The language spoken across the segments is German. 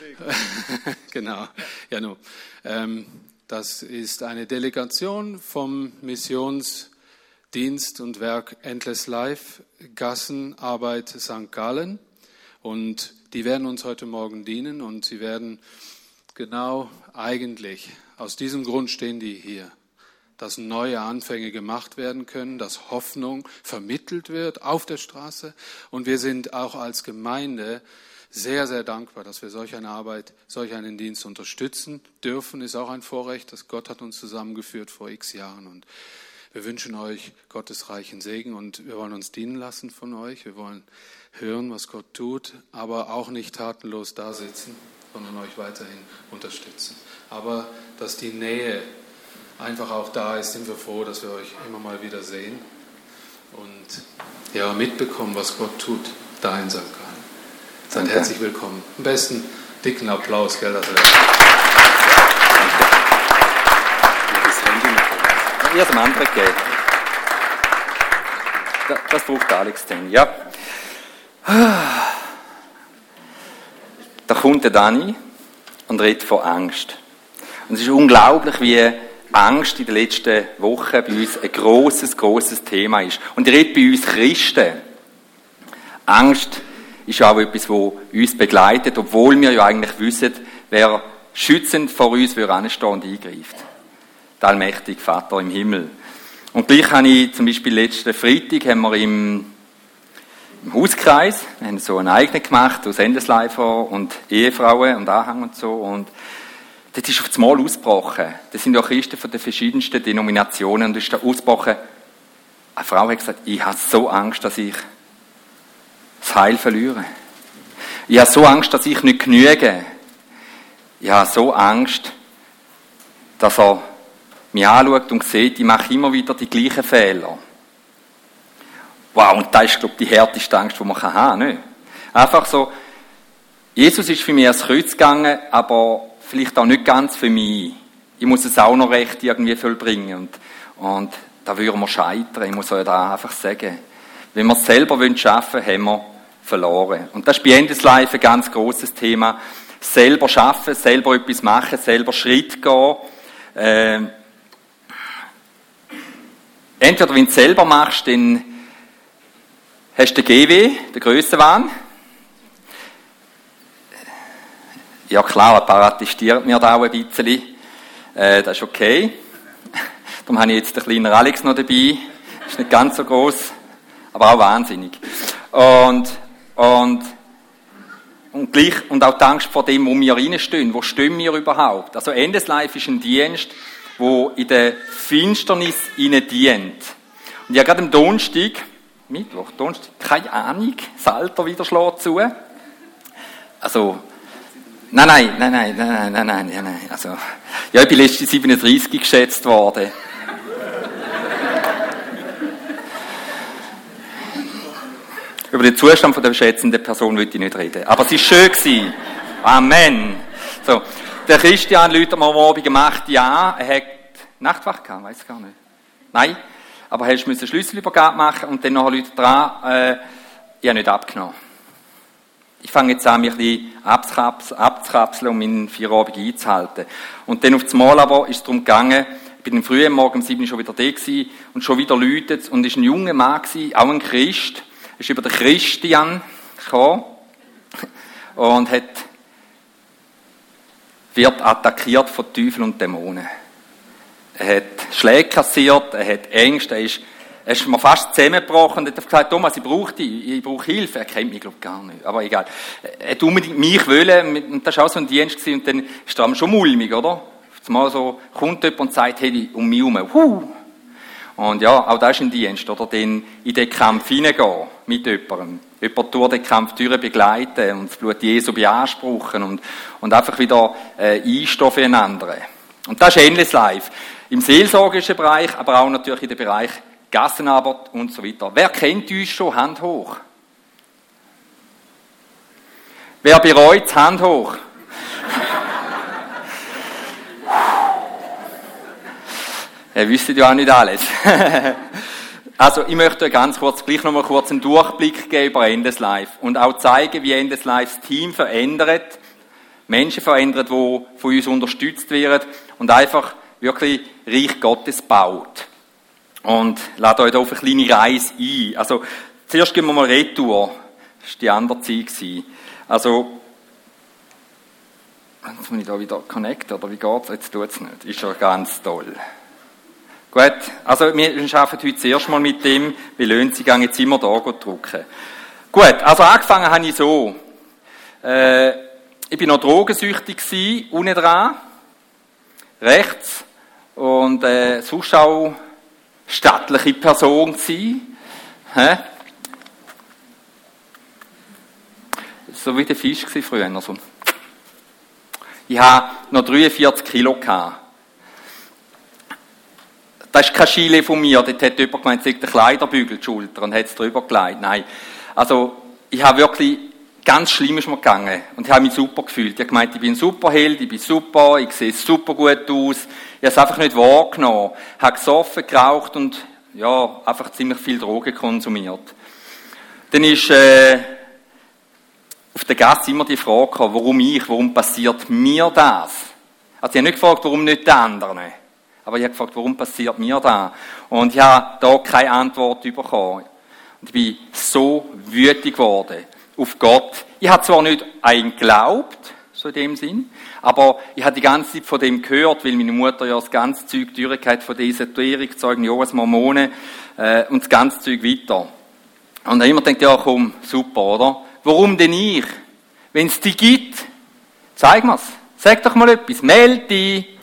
genau, ja, no. Ähm, das ist eine Delegation vom Missionsdienst und Werk Endless Life Gassenarbeit St. Gallen. Und die werden uns heute Morgen dienen und sie werden genau eigentlich, aus diesem Grund stehen die hier, dass neue Anfänge gemacht werden können, dass Hoffnung vermittelt wird auf der Straße. Und wir sind auch als Gemeinde sehr, sehr dankbar, dass wir solch eine Arbeit, solch einen Dienst unterstützen dürfen. Ist auch ein Vorrecht, dass Gott hat uns zusammengeführt vor x Jahren. Und wir wünschen euch Gottes reichen Segen und wir wollen uns dienen lassen von euch. Wir wollen hören, was Gott tut, aber auch nicht tatenlos da sitzen, sondern euch weiterhin unterstützen. Aber dass die Nähe einfach auch da ist, sind wir froh, dass wir euch immer mal wieder sehen und ja, mitbekommen, was Gott tut, da in St. Seid okay. herzlich willkommen. Am besten dicken Applaus, gell, dass er noch. Ihr dem anderen gegeben. Das braucht Alex dann, ja. Da kommt der Dani und redet von Angst. Und es ist unglaublich, wie Angst in den letzten Wochen bei uns ein großes, großes Thema ist. Und ich rede bei uns Christen. Angst ist auch etwas, das uns begleitet, obwohl wir ja eigentlich wissen, wer schützend vor uns anstehen und eingreift. Der allmächtige Vater im Himmel. Und gleich habe ich zum Beispiel letzten Freitag haben wir im, im Hauskreis, wir haben so einen eigenen gemacht aus Endesleifer und Ehefrauen und Anhang und so und das ist auf das Mal ausgebrochen. Das sind ja Christen von den verschiedensten Denominationen und das ist da ausgebrochen. Eine Frau hat gesagt, ich habe so Angst, dass ich das Heil verlieren. Ich habe so Angst, dass ich nicht genüge. Ich habe so Angst, dass er mich anschaut und sieht, ich mache immer wieder die gleichen Fehler. Wow, und das ist, glaube ich, die härteste Angst, die man haben kann. Nicht? Einfach so, Jesus ist für mich ans Kreuz gegangen, aber vielleicht auch nicht ganz für mich. Ich muss es auch noch recht irgendwie vollbringen. Und, und da würden wir scheitern. Ich muss euch da einfach sagen. Wenn wir es selber schaffen wollen, haben wir verloren. Und das ist bei Endes Life ein ganz großes Thema. Selber schaffen, selber etwas machen, selber Schritt gehen. Äh, entweder wenn du es selber machst, dann hast du den GW, den Grössenwahn. Ja klar, apparatistiert mir da auch ein bisschen. Äh, das ist okay. Darum habe ich jetzt den kleinen Alex noch dabei. Ist nicht ganz so groß, aber auch wahnsinnig. Und und, und gleich, und auch die Angst vor dem, wo wir reinstehen. Wo stehen wir überhaupt? Also Endeslife ist ein Dienst, wo in der Finsternis ihnen dient. Und ja, gerade am Donnerstag, Mittwoch, Donnerstag, keine Ahnung, das Alter wieder schlägt zu. Also, nein, nein, nein, nein, nein, nein, nein, nein, nein, also, ja, ich bin letztes 37 geschätzt worden. Über den Zustand von der schätzenden Person will ich nicht reden. Aber es war schön gewesen. Amen. So. Der Christian läutet mir am Abend gemacht, ja, er hat Nachtwache gehabt, weiß gar nicht. Nein. Aber er musste Schlüsselübergabe machen und dann noch Leute dran, äh, ich habe nicht abgenommen. Ich fange jetzt an, mich ein bisschen abzukapseln, um meinen Feierabend einzuhalten. Und dann auf das Mal aber ist es darum gegangen, ich bin am frühen Morgen um sieben schon wieder da gewesen und schon wieder läutet und es war ein junger Mann gewesen, auch ein Christ, ist über den Christian gekommen und hat, wird attackiert von Teufeln und Dämonen. Er hat Schläge kassiert, er hat Ängste, er ist, er ist mir fast zusammengebrochen und hat gesagt, Thomas, ich brauche dich, ich brauche Hilfe. Er kennt mich, glaube gar nicht. Aber egal. Er hat unbedingt mich wollen, und das war auch so ein Dienst und dann ist er schon mulmig, oder? Mal so kommt jemand und sagt, hey, um mich herum, huh, und ja, auch das ist ein Dienst, oder? Den, in den Kampf hineingehen mit jemandem. Jemand durch den Kampf begleiten und das Blut Jesu beanspruchen und, und einfach wieder äh, einstehen für einen anderen. Und das ist Endless Life. Im seelsorgischen Bereich, aber auch natürlich in dem Bereich Gassenarbeit und so weiter. Wer kennt uns schon? Hand hoch. Wer bereut, Hand hoch. Ihr wisst ja auch nicht alles. also, ich möchte ganz kurz, gleich noch mal kurz einen Durchblick geben über Endless Life und auch zeigen, wie Endless Life das Team verändert, Menschen verändert, die von uns unterstützt werden und einfach wirklich Reich Gottes baut. Und lade euch da auf eine kleine Reise ein. Also, zuerst gehen wir mal Retour. Das war die andere Zeit. Also, Jetzt muss ich da wieder connecten, oder wie geht's? Jetzt tut's nicht. Ist ja ganz toll. Gut, also wir arbeiten heute zuerst mal mit dem, wie löhnt sich jetzt immer da drucken. Gut, also angefangen habe ich so. Äh, ich bin noch drogensüchtig gewesen, unten dran, rechts, und äh, sonst auch stattliche Person gewesen. Hä? So wie der Fisch war früher. Also. Ich habe noch 43 Kilo gehabt. Das ist kein Chile von mir. Dort hat jemand gemeint, es der Kleiderbügel die Schulter und hat es drüber gelegt. Nein. Also, ich habe wirklich, ganz schlimm ist mir gegangen. Und ich habe mich super gefühlt. Ich habe gemeint, ich bin ein Superheld, ich bin super, ich sehe super gut aus. Ich habe es einfach nicht wahrgenommen. Ich habe gesoffen, geraucht und, ja, einfach ziemlich viel Drogen konsumiert. Dann ist, äh, auf der Gasse immer die Frage gehabt, warum ich, warum passiert mir das? Also ich habe nicht gefragt, warum nicht die anderen. Aber ich habe gefragt, warum passiert mir das? Und ich habe da keine Antwort bekommen. Und ich bin so wütig geworden auf Gott. Ich habe zwar nicht an ihn so in dem Sinn, aber ich habe die ganze Zeit von dem gehört, weil meine Mutter ja das ganze Zeug durchgeht von dieser Esoterik, Zeugen Jehovas Mormonen äh, und das ganze Zeug weiter. Und dann immer denkt ja, komm, super, oder? Warum denn ich? Wenn es die gibt, zeig mir's. Sag doch mal etwas, melde dich.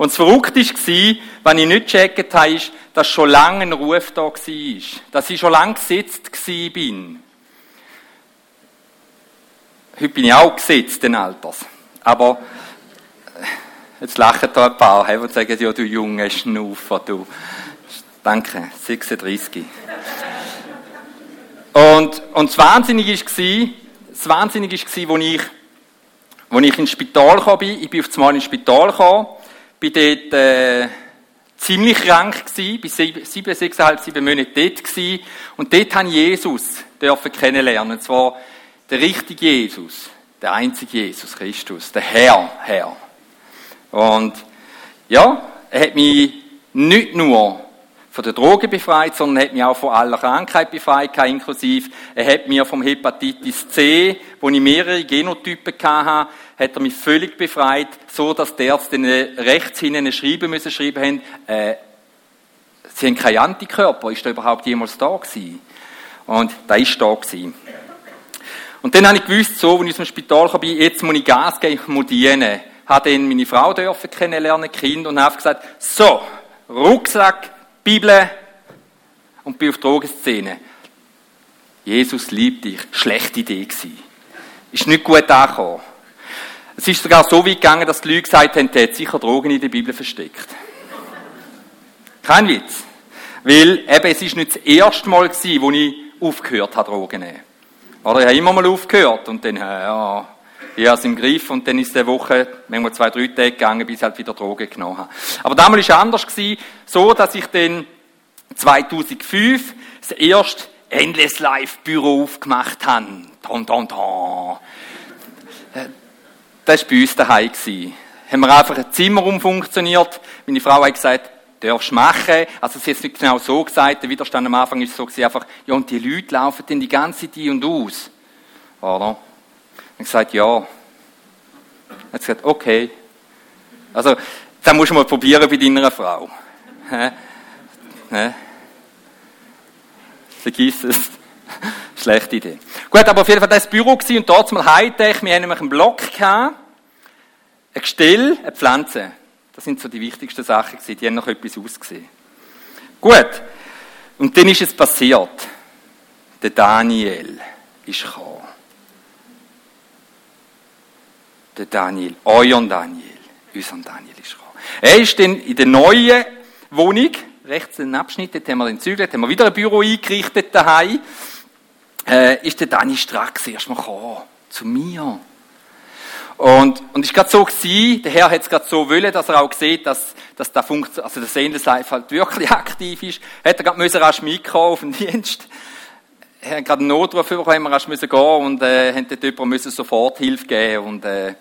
Und das Verrückte war, wenn ich nicht gecheckt habe, ist, dass schon lange ein Ruf da war. Dass ich schon lange gesetzt bin. Heute bin ich auch gesetzt, den Alters. Aber, äh, jetzt lachen da ein paar, die sagen, ja, du junge Schnuffer, du. Danke, 36. Und, und das Wahnsinnige war, das Wahnsinnige war, als ich, als ich ins Spital kam, ich bin auf einmal ins Spital gekommen, bin dort, äh, ziemlich krank gewesen, bin sieben, sieben, sechseinhalb, sieben Monate dort gewesen, und dort habe ich Jesus dürfen kennenlernen, und zwar der richtige Jesus, der einzige Jesus Christus, der Herr, Herr. Und, ja, er hat mich nicht nur von der Droge befreit, sondern hat mich auch von aller Krankheit befreit, inklusive, er hat mir vom Hepatitis C, wo ich mehrere Genotypen hatte, hat er mich völlig befreit, so dass die Ärzte rechts hinten schreiben müssen, schreiben haben, äh, sie haben keinen Antikörper, ist da überhaupt jemals da gewesen? Und da ist da gewesen. Und dann habe ich gewusst, so, als ich aus dem Spital kam, jetzt muss ich Gas geben, ich muss dienen. Habe dann meine Frau dürfen kennenlernen, Kind, und habe gesagt, so, Rucksack, Bibel und bin auf Drogenszene. Jesus liebt dich. Schlechte Idee gewesen. Ist nicht gut angekommen. Es ist sogar so weit gegangen, dass die Leute gesagt haben, der hat sicher Drogen in der Bibel versteckt. Kein Witz. Weil eben, es ist nicht das erste Mal gewesen, wo ich aufgehört habe, Drogen zu nehmen. Oder ich habe immer mal aufgehört und dann, ja, ich habe es im Griff und dann ist es eine Woche, manchmal zwei, drei Tage gegangen, bis ich halt wieder Drogen genommen habe. Aber damals war es anders, gewesen, so dass ich dann 2005 das erste Endless Life Büro aufgemacht habe. Don, don, don. Das war bei uns daheim. Haben wir einfach ein Zimmer umfunktioniert. Meine Frau hat gesagt, darfst machen. Also sie hat es nicht genau so gesagt. Der Widerstand am Anfang ist so gewesen, einfach, ja, und die Leute laufen dann die ganze Zeit und aus. Oder? Und gesagt, ja. Er hat gesagt, okay. Also, dann musst du mal probieren bei deiner Frau. Vergiss es. Schlechte Idee. Gut, aber auf jeden Fall das Büro gewesen und dort mal Hightech. Wir haben nämlich einen Block gehabt, ein Gestell, eine Pflanze. Das sind so die wichtigsten Sachen gewesen. Die haben noch etwas ausgesehen. Gut. Und dann ist es passiert. Der Daniel ist gekommen. Der Daniel, euren Daniel, unseren Daniel ist gekommen. Er ist dann in der neuen Wohnung, rechts den Abschnitt, dort haben wir den Zügel, haben wir wieder ein Büro eingerichtet daheim, äh, ist der Daniel Strack erstmal gekommen, zu mir. Und, und ist gerade so gewesen, der Herr hat es gerade so wollen, dass er auch sieht, dass, dass der Funktion, also das Endless Life halt wirklich aktiv ist. Hat er gerade müssen rasch mitkommen auf den Dienst. Er hat gerade einen Notruf bekommen, rasch müssen gehen und, äh, haben dort jemandem müssen sofort Hilfe geben und, äh,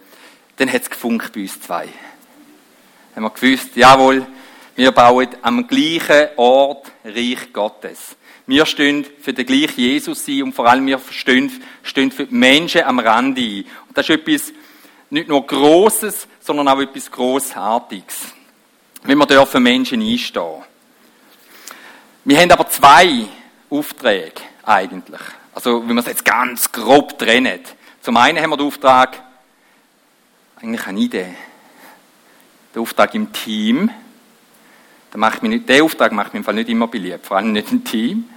dann hat es gefunkt bei uns zwei. Haben wir gewusst, jawohl, wir bauen am gleichen Ort Reich Gottes. Wir stehen für den gleichen Jesus ein und vor allem wir stehen, stehen für die Menschen am Rand ein. Und das ist etwas nicht nur Großes, sondern auch etwas Großartiges. Wenn wir dürfen Menschen einstehen. Wir haben aber zwei Aufträge eigentlich. Also, wenn man es jetzt ganz grob trennt. Zum einen haben wir den Auftrag, eigentlich eine Idee, den Auftrag im Team. Da macht mich nicht, der Auftrag macht mich im Fall nicht immer beliebt, vor allem nicht im Team.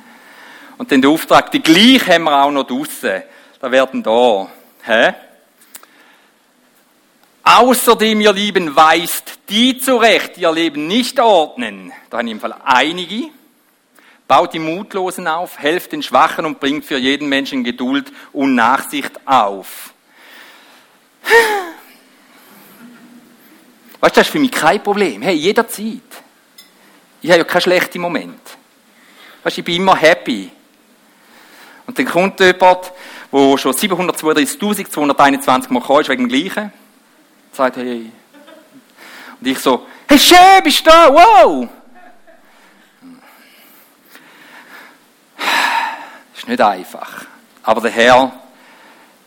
Und dann der Auftrag, die gleich haben wir auch noch draussen. Da werden da, hä? Außerdem, ihr Lieben, weist die zurecht, die ihr Leben nicht ordnen. Da haben im Fall einige. Baut die Mutlosen auf, helft den Schwachen und bringt für jeden Menschen Geduld und Nachsicht auf. Weißt du, das ist für mich kein Problem. Hey, jederzeit. Ich habe ja keinen schlechten Moment. Weißt du, ich bin immer happy. Und dann kommt jemand, der schon 732.221 Mal kam, wegen dem Gleichen, sagt, hey. Und ich so, hey, schön, bist du da? Wow! ist nicht einfach. Aber der Herr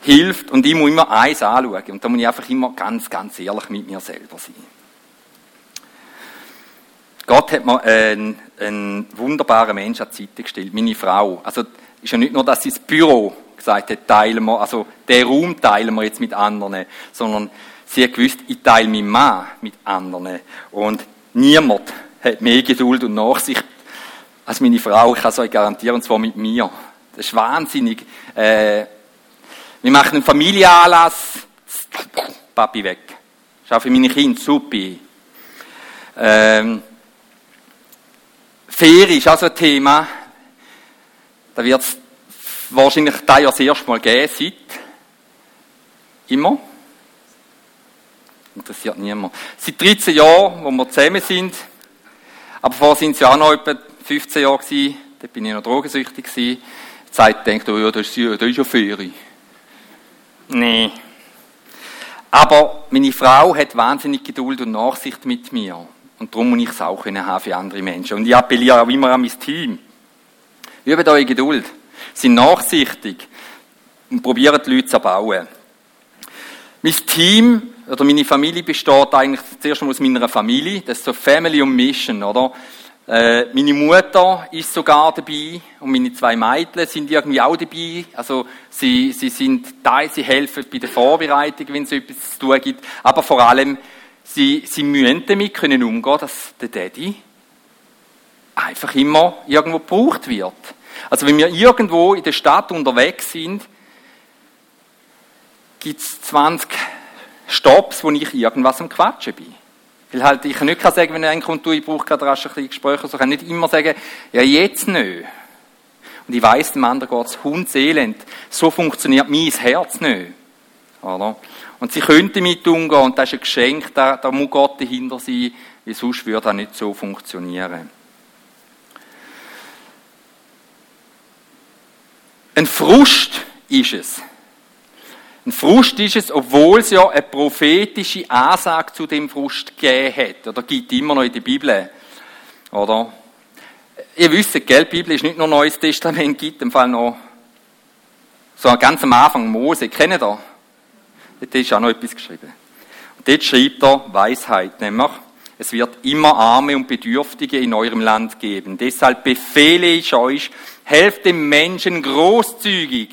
hilft und ich muss immer eins anschauen. Und da muss ich einfach immer ganz, ganz ehrlich mit mir selber sein. Gott hat mir einen, einen wunderbaren Menschen an die Seite gestellt, meine Frau. Also, ist ja nicht nur, dass sie das Büro gesagt hat, teilen wir, also, den Raum teilen wir jetzt mit anderen, sondern sie hat gewusst, ich teile meinen Mann mit anderen. Und niemand hat mehr Geduld und Nachsicht als meine Frau. Ich kann es euch garantieren, und zwar mit mir. Das ist wahnsinnig. Äh, wir machen einen Familienanlass. Papi weg. Schau für meine Kinder, super. Ähm, Ferien ist auch so ein Thema. Da wird es wahrscheinlich da ja das erste Mal geben, seit immer. Interessiert niemand. Seit 13 Jahren, wo wir zusammen sind. Aber vorher sind es ja auch noch etwa 15 Jahre gewesen. Da bin ich noch drogensüchtig gewesen. Die Zeit denkt, oh ja, das ist, das ist ja Ferien. Nee. Aber meine Frau hat wahnsinnig Geduld und Nachsicht mit mir. Und darum muss ich es auch können haben für andere Menschen. Und ich appelliere auch immer an mein Team. Übt eure Geduld. Seid nachsichtig. Und probiert die Leute zu bauen. Mein Team oder meine Familie besteht eigentlich zuerst einmal aus meiner Familie. Das ist so Family und Mission, oder? Äh, meine Mutter ist sogar dabei und meine zwei Mädchen sind irgendwie auch dabei. Also sie, sie sind da, sie helfen bei der Vorbereitung, wenn es etwas zu tun gibt. Aber vor allem, sie, sie müssen damit können umgehen, dass der Daddy einfach immer irgendwo gebraucht wird. Also wenn wir irgendwo in der Stadt unterwegs sind, gibt es 20 Stops, wo ich irgendwas am Quatschen bin. Weil halt, ich kann nicht sagen, wenn einer kommt, du, ich brauche gerade rasch ein bisschen Gespräche, so kann ich nicht immer sagen, ja, jetzt nicht. Und ich weiss, dem anderen geht es hundselend. So funktioniert mein Herz nicht. Oder? Und sie können damit umgehen, und das ist ein Geschenk, da, da muss Gott dahinter sein, weil sonst würde das nicht so funktionieren. Ein Frust ist es, ein Frust ist es, obwohl es ja eine prophetische Ansage zu dem Frust gegeben hat. Oder gibt immer noch in der Bibel. Oder? Ihr wisst, gell, die Bibel ist nicht nur Neues Testament, gibt im Fall noch so ganz am Anfang Mose. Kennt ihr? Dort ist auch noch etwas geschrieben. Und dort schreibt er Weisheit, nämlich, es wird immer Arme und Bedürftige in eurem Land geben. Deshalb befehle ich euch, helft dem Menschen großzügig,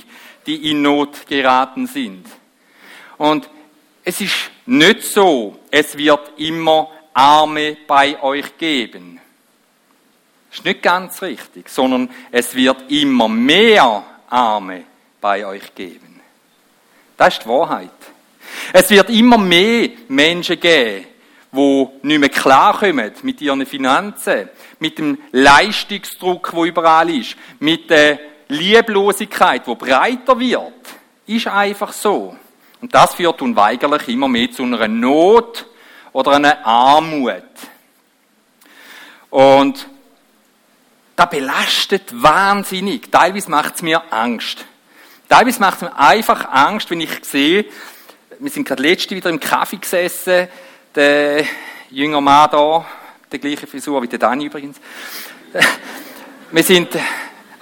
die in Not geraten sind. Und es ist nicht so, es wird immer Arme bei euch geben. Das ist nicht ganz richtig, sondern es wird immer mehr Arme bei euch geben. Das ist die Wahrheit. Es wird immer mehr Menschen geben, die nicht mehr klarkommen mit ihren Finanzen, mit dem Leistungsdruck, wo überall ist, mit der Lieblosigkeit, wo breiter wird, ist einfach so. Und das führt unweigerlich immer mehr zu einer Not oder einer Armut. Und das belastet wahnsinnig. Teilweise macht es mir Angst. Teilweise macht es mir einfach Angst, wenn ich sehe, wir sind gerade letzte wieder im Kaffee gesessen, der jünger Mann da, der gleiche Frisur wie der Dani übrigens. wir sind,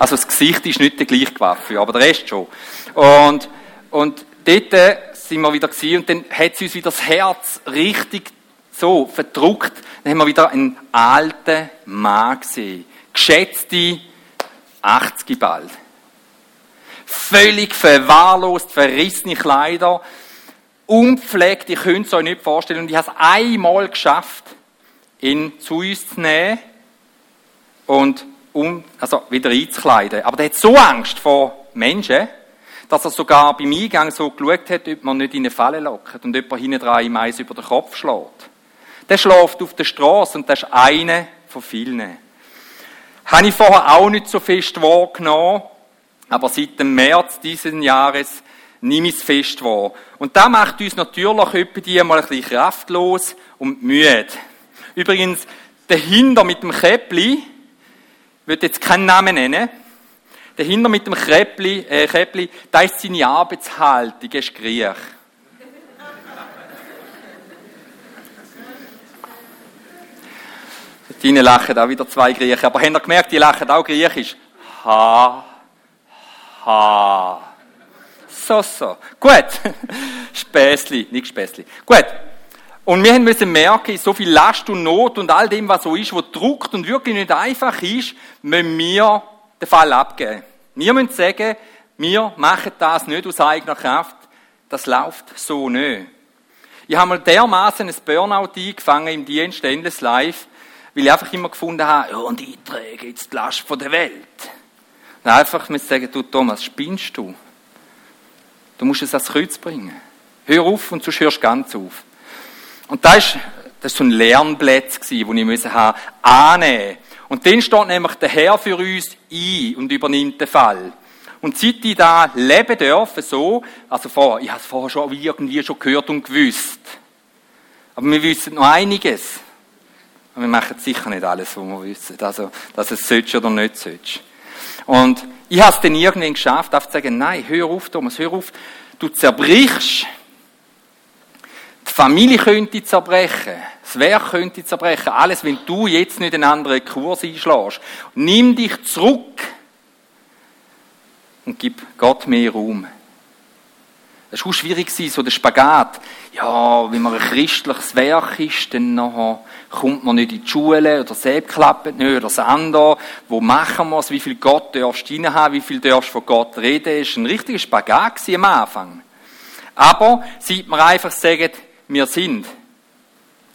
also das Gesicht ist nicht der gleiche Kaffee, aber der Rest schon. Und, und dort sind wir wieder gewesen, und dann hat es uns wieder das Herz richtig so verdruckt. Dann haben wir wieder einen alten Mann gesehen. Geschätzte 80 bald. Völlig verwahrlost, verrissene Kleider, unpflegt, ich könnte es euch nicht vorstellen. Und ich habe es einmal geschafft, ihn zu uns zu nehmen und um, also wieder einzukleiden. Aber der hat so Angst vor Menschen, dass er sogar beim Eingang so geschaut hat, ob man nicht in eine Falle lockt und jemand hinten dran ihm eins über den Kopf schlägt. Der schläft auf der Straße und das ist einer von vielen. Habe ich vorher auch nicht so fest wahrgenommen, aber seit dem März diesen Jahres nehme ich es fest wahr. Und da macht uns natürlich etwa die mal ein bisschen kraftlos und müde. Übrigens, dahinter mit dem Käppli, will jetzt keinen Namen nennen, dahinter mit dem Käppli, äh, Käppli, da ist seine Arbeitshaltung, er ist Griech. Deine lachen auch wieder zwei Griechen. Aber habt ihr gemerkt, die lachen auch griechisch? Ha, ha. So, so. Gut. Späßli, nicht Späßli. Gut. Und wir müssen merken, so viel Last und Not und all dem, was so ist, was druckt und wirklich nicht einfach ist, müssen wir den Fall abgeben. Wir müssen sagen, wir machen das nicht aus eigener Kraft. Das läuft so nicht. Ich habe mal dermaßen ein Burnout eingefangen im Dienst Endless Life, weil ich einfach immer gefunden habe, ja, und ich träge jetzt die Last von der Welt. Und einfach mit sagen, du Thomas, spinnst du? Du musst es ans Kreuz bringen. Hör auf und sonst hörst du ganz auf. Und das ist, das ist so ein Lernplatz gewesen, wo ich müssen haben, annehmen. Und dann steht nämlich der Herr für uns ein und übernimmt den Fall. Und seit ich da leben dürfen, so, also vor, ich habe es vorher schon irgendwie schon gehört und gewusst. Aber wir wissen noch einiges. Und wir machen sicher nicht alles, was wir wissen. Also, dass es sollte oder nicht sollte. Und ich habe es dann irgendwann geschafft, einfach zu sagen, nein, hör auf, Thomas, hör auf. Du zerbrichst. Die Familie könnte zerbrechen. Das Werk könnte zerbrechen. Alles, wenn du jetzt nicht einen anderen Kurs einschlägst. Nimm dich zurück und gib Gott mehr Raum. Es war schwierig, so der Spagat. Ja, wenn man ein christliches Werk ist, dann kommt man nicht in die Schule, oder selbst klappt nicht, oder das andere. Wo machen wir es? Wie viel Gott darfst du haben? Wie viel darfst du von Gott reden? Es war ein richtiger Spagat am Anfang. Aber, seit wir einfach sagen, wir sind,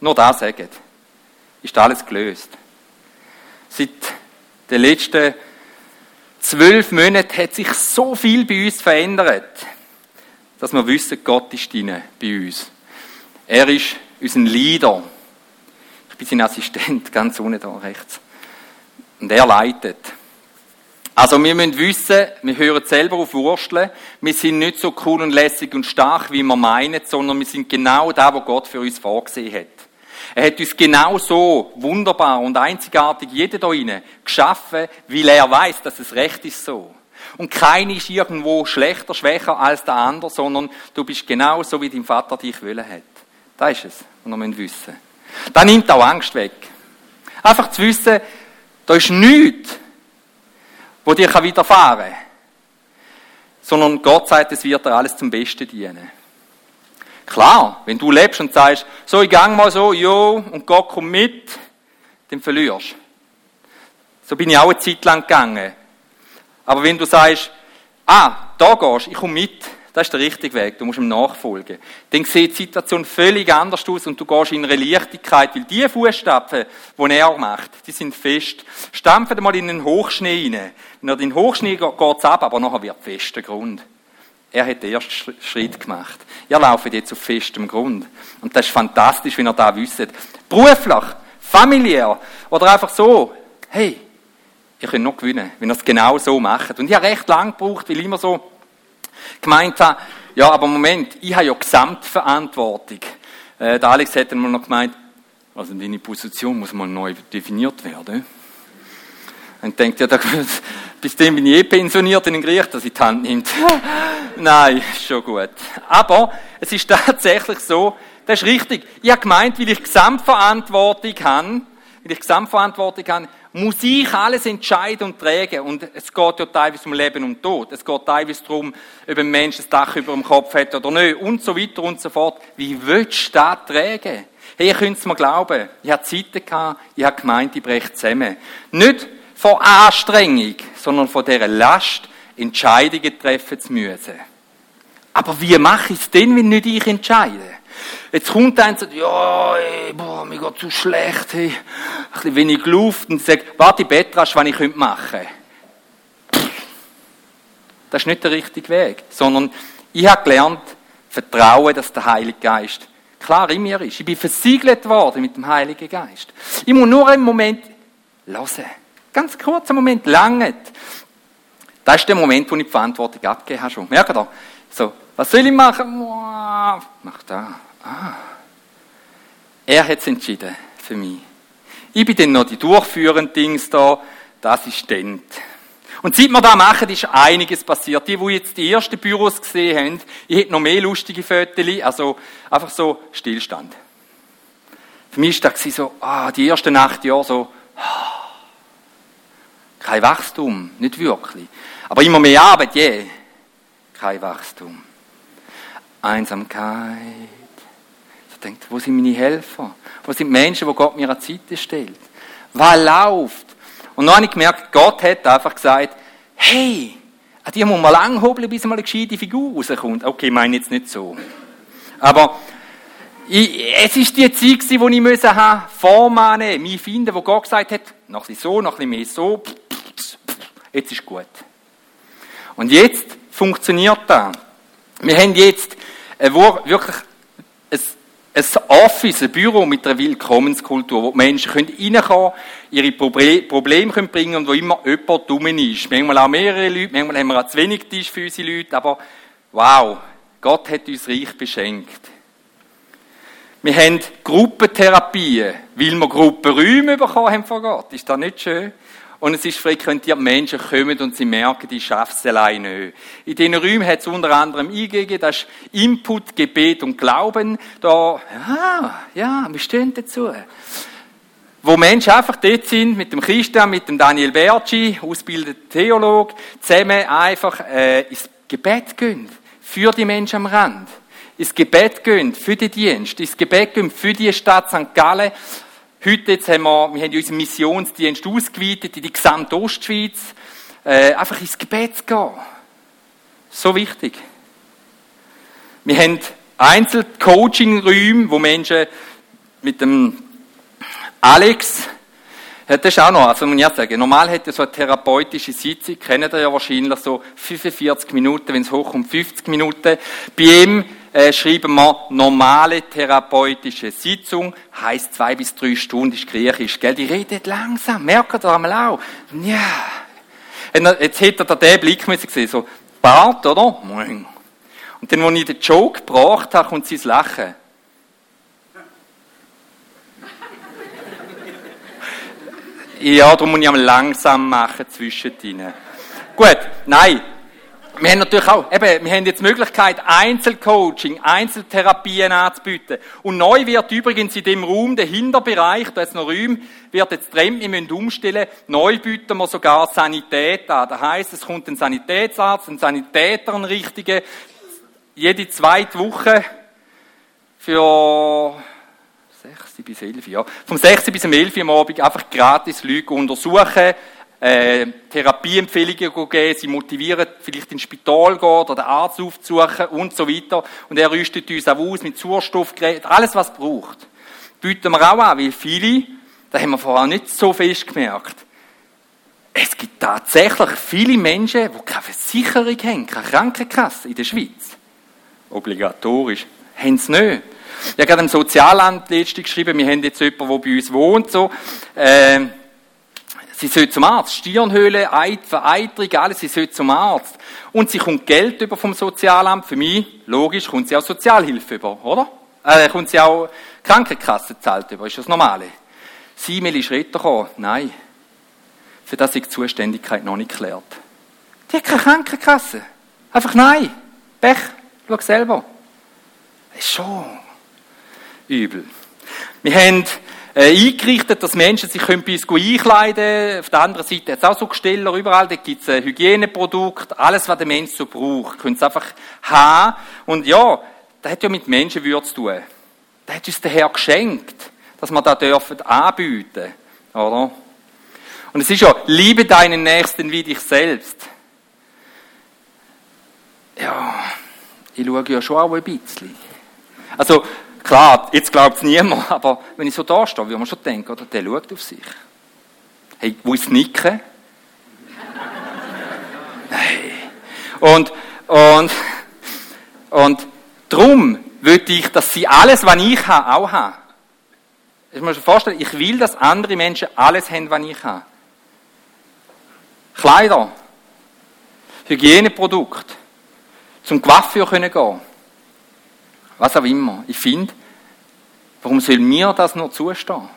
nur das sagen, ist alles gelöst. Seit den letzten zwölf Monaten hat sich so viel bei uns verändert dass wir wissen, Gott ist bei uns. Er ist unser Leader. Ich bin sein Assistent, ganz unten da rechts. Und er leitet. Also wir müssen wissen, wir hören selber auf Wursteln, wir sind nicht so cool und lässig und stark, wie wir meinen, sondern wir sind genau da, wo Gott für uns vorgesehen hat. Er hat uns genau so wunderbar und einzigartig, jeder da rein, geschaffen, weil er weiß, dass es recht ist so. Und keiner ist irgendwo schlechter, schwächer als der andere, sondern du bist genau so, wie dein Vater dich wollen hat. Das ist es, was wir wissen Das nimmt auch Angst weg. Einfach zu wissen, da ist nichts, wo dir widerfahren kann. Sondern Gott sagt, es wird dir alles zum Besten dienen. Klar, wenn du lebst und sagst, so, ich gang mal so, jo, und Gott kommt mit, dann verlierst So bin ich auch eine Zeit lang gegangen. Aber wenn du sagst, ah, da gehst, ich komme mit, das ist der richtige Weg, du musst ihm nachfolgen. Dann sieht die Situation völlig anders aus und du gehst in eine Leichtigkeit, weil die Fußstapfen, die er macht, die sind fest. Stampfen mal in den Hochschnee rein. Wenn er den Hochschnee geht, geht es ab, aber nachher wird fester Grund. Er hat den ersten Schritt gemacht. Ihr lauft jetzt auf festem Grund. Und das ist fantastisch, wenn ihr da wisst. Beruflich, familiär oder einfach so. Hey, ihr könnt noch gewinnen, wenn ihr es genau so macht. Und ich habe recht lang gebraucht, weil immer so gemeint habe, ja, aber Moment, ich habe ja Gesamtverantwortung. Äh, der Alex hat mal noch gemeint, also deine Position muss mal neu definiert werden. Und denkt, ja, da, bis dann bin ich eh pensioniert in den Griech, dass ich die Hand nimmt. Nein, schon gut. Aber es ist tatsächlich so, das ist richtig. Ich habe gemeint, weil ich Gesamtverantwortung habe, weil ich Gesamtverantwortung habe, muss ich alles entscheiden und tragen. Und es geht ja teilweise um Leben und Tod. Es geht teilweise darum, ob ein Mensch das Dach über dem Kopf hat oder nicht. Und so weiter und so fort. Wie willst du das tragen? Hey, ihr könnt es mir glauben. Ich hatte Zeiten gehabt, ich habe gemeint, ich breche zusammen. Nicht von Anstrengung, sondern von dieser Last, Entscheidungen treffen zu müssen. Aber wie mache ich es denn, wenn nicht ich entscheide? Jetzt kommt einer und sagt, ja, boah, mir geht zu schlecht, hey. ein bisschen wenig Luft. Und sagt, warte, Betrasch, was ich machen könnte. Das ist nicht der richtige Weg. Sondern ich habe gelernt, vertrauen, dass der Heilige Geist klar in mir ist. Ich bin versiegelt worden mit dem Heiligen Geist. Ich muss nur einen Moment hören. Ganz kurzer Moment, lange. Das ist der Moment, wo ich die Verantwortung abgegeben habe. Merkt ihr? So, was soll ich machen? Mach da. Ah. Er hat es entschieden für mich. Ich bin dann noch die durchführenden Dings da, der Assistent. Und seit wir das machen, ist einiges passiert. Die, die jetzt die ersten Büros gesehen haben, ich hätte noch mehr lustige Fotos, also einfach so Stillstand. Für mich war das so, ah, die ersten acht Jahre so, ah, kein Wachstum, nicht wirklich. Aber immer mehr Arbeit, je, yeah. kein Wachstum. Einsamkeit. Ich denke, wo sind meine Helfer? Wo sind die Menschen, wo Gott mir an die Seite stellt? Was läuft? Und dann habe ich gemerkt, Gott hat einfach gesagt, hey, an die muss man lang hobeln, bis mal eine gescheite Figur rauskommt. Okay, ich meine jetzt nicht so. Aber ich, es ist die Zeit, wo ich müssen haben, Form mich finden, wo Gott gesagt hat, noch ein so, noch ein mehr so, jetzt ist gut. Und jetzt funktioniert das. Wir haben jetzt wirklich ein, ein Office, ein Büro mit einer Willkommenskultur, wo die Menschen reinkommen können, ihre Probleme können bringen und wo immer jemand dumm ist. Manchmal auch mehrere Leute, manchmal haben wir auch zu wenig Tisch für unsere Leute, aber wow, Gott hat uns reich beschenkt. Wir haben Gruppentherapien, weil wir Gruppenräume bekommen haben von Gott. Ist das nicht schön? Und es ist frequentiert, Menschen kommen und sie merken, die schaffen es alleine nicht. In diesen Räumen hat es unter anderem eingegeben, das ist Input, Gebet und Glauben. Da, ja, ja, wir stehen dazu. Wo Menschen einfach dort sind, mit dem Christian, mit dem Daniel Bergi, ausgebildeter Theolog, zusammen einfach äh, ins Gebet gehen. Für die Menschen am Rand. Ins Gebet gehen, für den Dienst. Ins Gebet gehen, für die Stadt St. Gallen Heute jetzt haben wir, wir haben unseren Missionsdienst ausgeweitet in die gesamte Ostschweiz. Äh, einfach ins Gebet zu gehen. So wichtig. Wir haben Einzelcoaching-Räume, wo Menschen mit dem Alex, das ist auch noch, also muss ich sagen, normal hätte so eine therapeutische Sitzung, kennt ihr ja wahrscheinlich so 45 Minuten, wenn es hochkommt 50 Minuten. Bei ihm äh, schreiben wir normale therapeutische Sitzung, heißt zwei bis drei Stunden, ist griechisch, gell? Die redet langsam, merkt ihr einmal auch? Ja. Jetzt hätte er den Blick müssen sehen, so, Bart, oder? Und dann, als ich den Joke gebracht habe, kommt sein Lachen. Ja, darum muss ich einmal langsam machen zwischendrin. Gut, nein, wir haben natürlich auch, eben, wir haben jetzt die Möglichkeit, Einzelcoaching, Einzeltherapien anzubieten. Und neu wird übrigens in dem Raum, der Hinterbereich, da ist noch Räume, wird jetzt Trend, wir müssen umstellen. Neu bieten wir sogar Sanität an. Das heisst, es kommt ein Sanitätsarzt, ein Sanitäter, ein richtiger, jede zweite Woche für 6 bis 11, ja. Vom 6 bis 11 am Abend einfach gratis Leute untersuchen, äh, Therapieempfehlungen geben, sie motivieren, vielleicht ins Spital gehen oder den Arzt aufzusuchen und so weiter. Und er rüstet uns auch aus mit Sauerstoffgeräten, alles was es braucht. Bieten wir auch an, weil viele, da haben wir vorher nicht so fest gemerkt, es gibt tatsächlich viele Menschen, die keine Versicherung haben, keine Krankenkasse in der Schweiz. Obligatorisch. Haben sie nicht. Ich habe gerade im Sozialamt letztens geschrieben, wir haben jetzt jemanden, der bei uns wohnt, so, äh, Sie soll zum Arzt. Stirnhöhle, Vereiterung, alles. Sie soll zum Arzt. Und sie kommt Geld über vom Sozialamt. Für mich, logisch, kommt sie auch Sozialhilfe über, oder? Äh, kommt sie auch Krankenkasse zahlt über. Ist das Normale. Sie, Meli Schritter gekommen. Nein. Für das ist die Zuständigkeit noch nicht geklärt. Die hat keine Krankenkasse. Einfach nein. Pech, schau selber. Ist schon übel. Wir haben äh, eingerichtet, dass Menschen sich bei uns einkleiden können. Auf der anderen Seite hat es auch so Gesteller überall. Da gibt es äh, Hygieneprodukte, alles, was der Mensch so braucht. Können es einfach haben. Und ja, das hat ja mit Menschenwürde zu tun. Das hat uns der Herr geschenkt, dass wir das dürfen anbieten. Oder? Und es ist ja, liebe deinen Nächsten wie dich selbst. Ja, ich schaue ja schon auch ein bisschen. Also, Klar, jetzt glaubt es niemand, aber wenn ich so da stehe, würde man schon denken, oder, der schaut auf sich. Hey, wo ist Nicken? Nein. Und, und, und darum würde ich, dass sie alles, was ich habe, auch haben. Ich muss mir vorstellen, ich will, dass andere Menschen alles haben, was ich habe. Kleider, Hygieneprodukte, zum Coiffeur können gehen was auch immer. Ich finde, warum soll mir das nur zustehen?